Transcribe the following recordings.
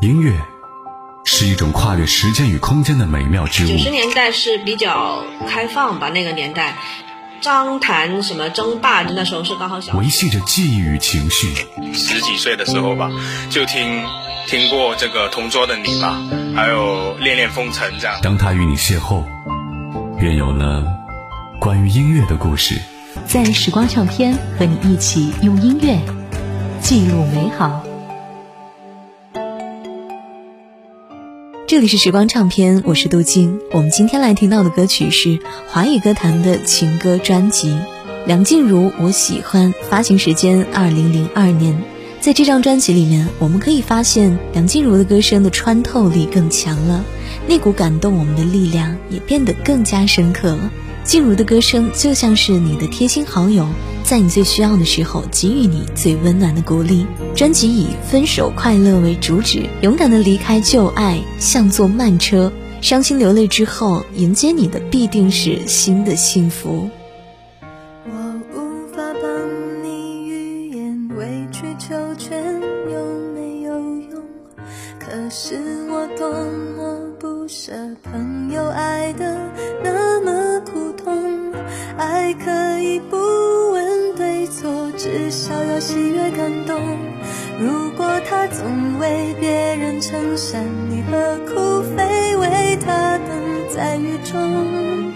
音乐是一种跨越时间与空间的美妙之物。九十年代是比较开放吧，那个年代，张谈什么争霸，那时候是刚好小。维系着记忆与情绪。十几岁的时候吧，就听听过这个《同桌的你》吧，还有《恋恋风尘》这样。当他与你邂逅，便有了关于音乐的故事。在时光唱片和你一起用音乐记录美好。这里是时光唱片，我是杜静。我们今天来听到的歌曲是华语歌坛的情歌专辑《梁静茹我喜欢》，发行时间二零零二年。在这张专辑里面，我们可以发现梁静茹的歌声的穿透力更强了，那股感动我们的力量也变得更加深刻了。静茹的歌声就像是你的贴心好友，在你最需要的时候给予你最温暖的鼓励。专辑以分手快乐为主旨，勇敢的离开旧爱，像坐慢车，伤心流泪之后，迎接你的必定是新的幸福。我无法帮你预言，委曲求全有没有用？可是我多么不舍朋友爱的至少要喜悦感动。如果他总为别人撑伞，你何苦非为他等在雨中？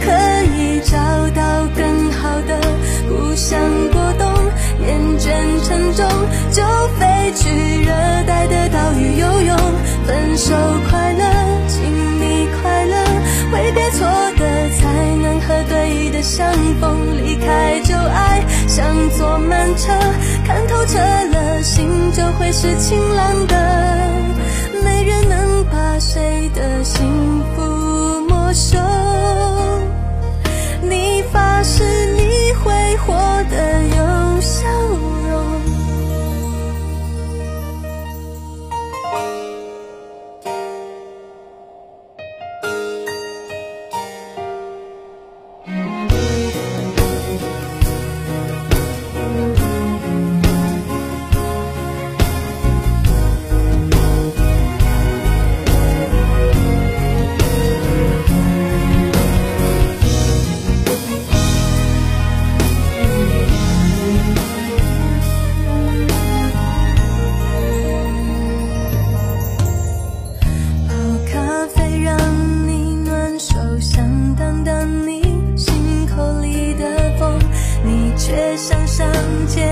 可以找到更好的。不想过冬，厌倦沉重，就飞去热带的岛屿游泳。分手快乐，请你快乐，挥别错的，才能和对的相逢。离开旧爱，像坐慢车，看透彻了，心就会是晴朗的。却想上街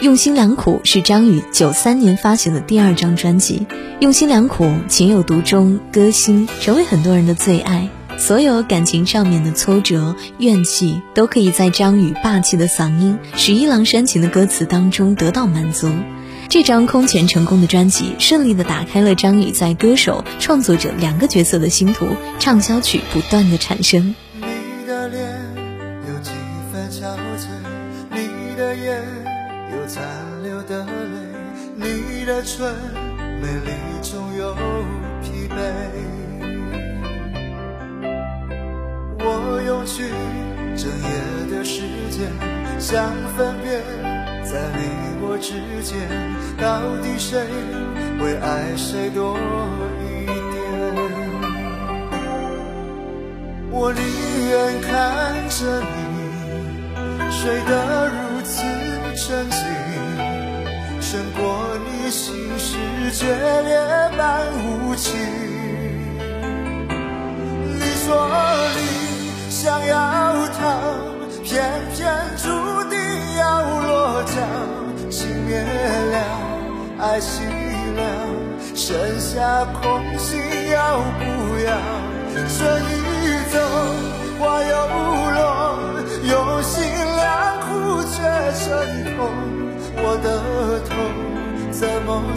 用心良苦是张宇九三年发行的第二张专辑，用心良苦，情有独钟，歌星成为很多人的最爱。所有感情上面的挫折、怨气，都可以在张宇霸气的嗓音、十一郎煽情的歌词当中得到满足。这张空前成功的专辑，顺利的打开了张宇在歌手、创作者两个角色的星途，畅销曲不断的产生。的唇美丽中有疲惫。我用去整夜的时间，想分辨在你我之间，到底谁会爱谁多一点。我宁愿看着你睡得如此沉静，胜过你心事决裂般无情。你说你想要逃，偏偏注定要落脚。情灭了，爱熄了，剩下空心要不要？这一走，我又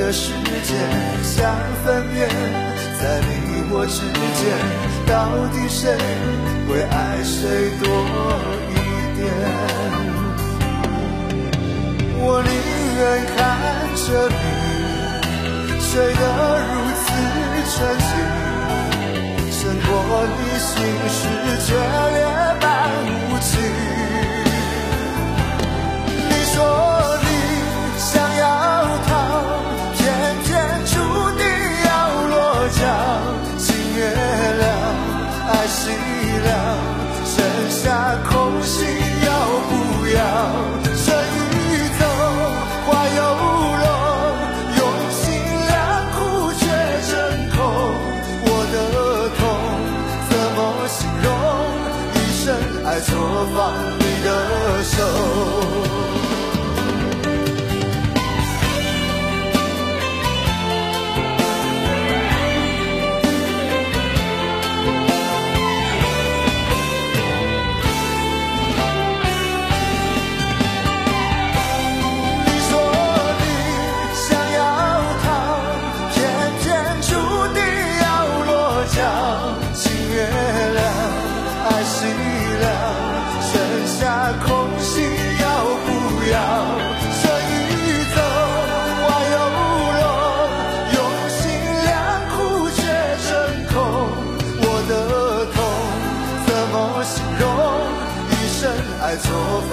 的时间，想分辨在你我之间，到底谁会爱谁多一点。我宁愿看着你睡得如此沉静，胜过你心事决裂凄凉，剩下空心要不要？春已走，花又落，用心良苦却成空。我的痛怎么形容？一生爱错放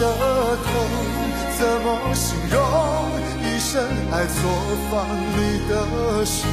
的痛怎么形容一生爱错放你的手？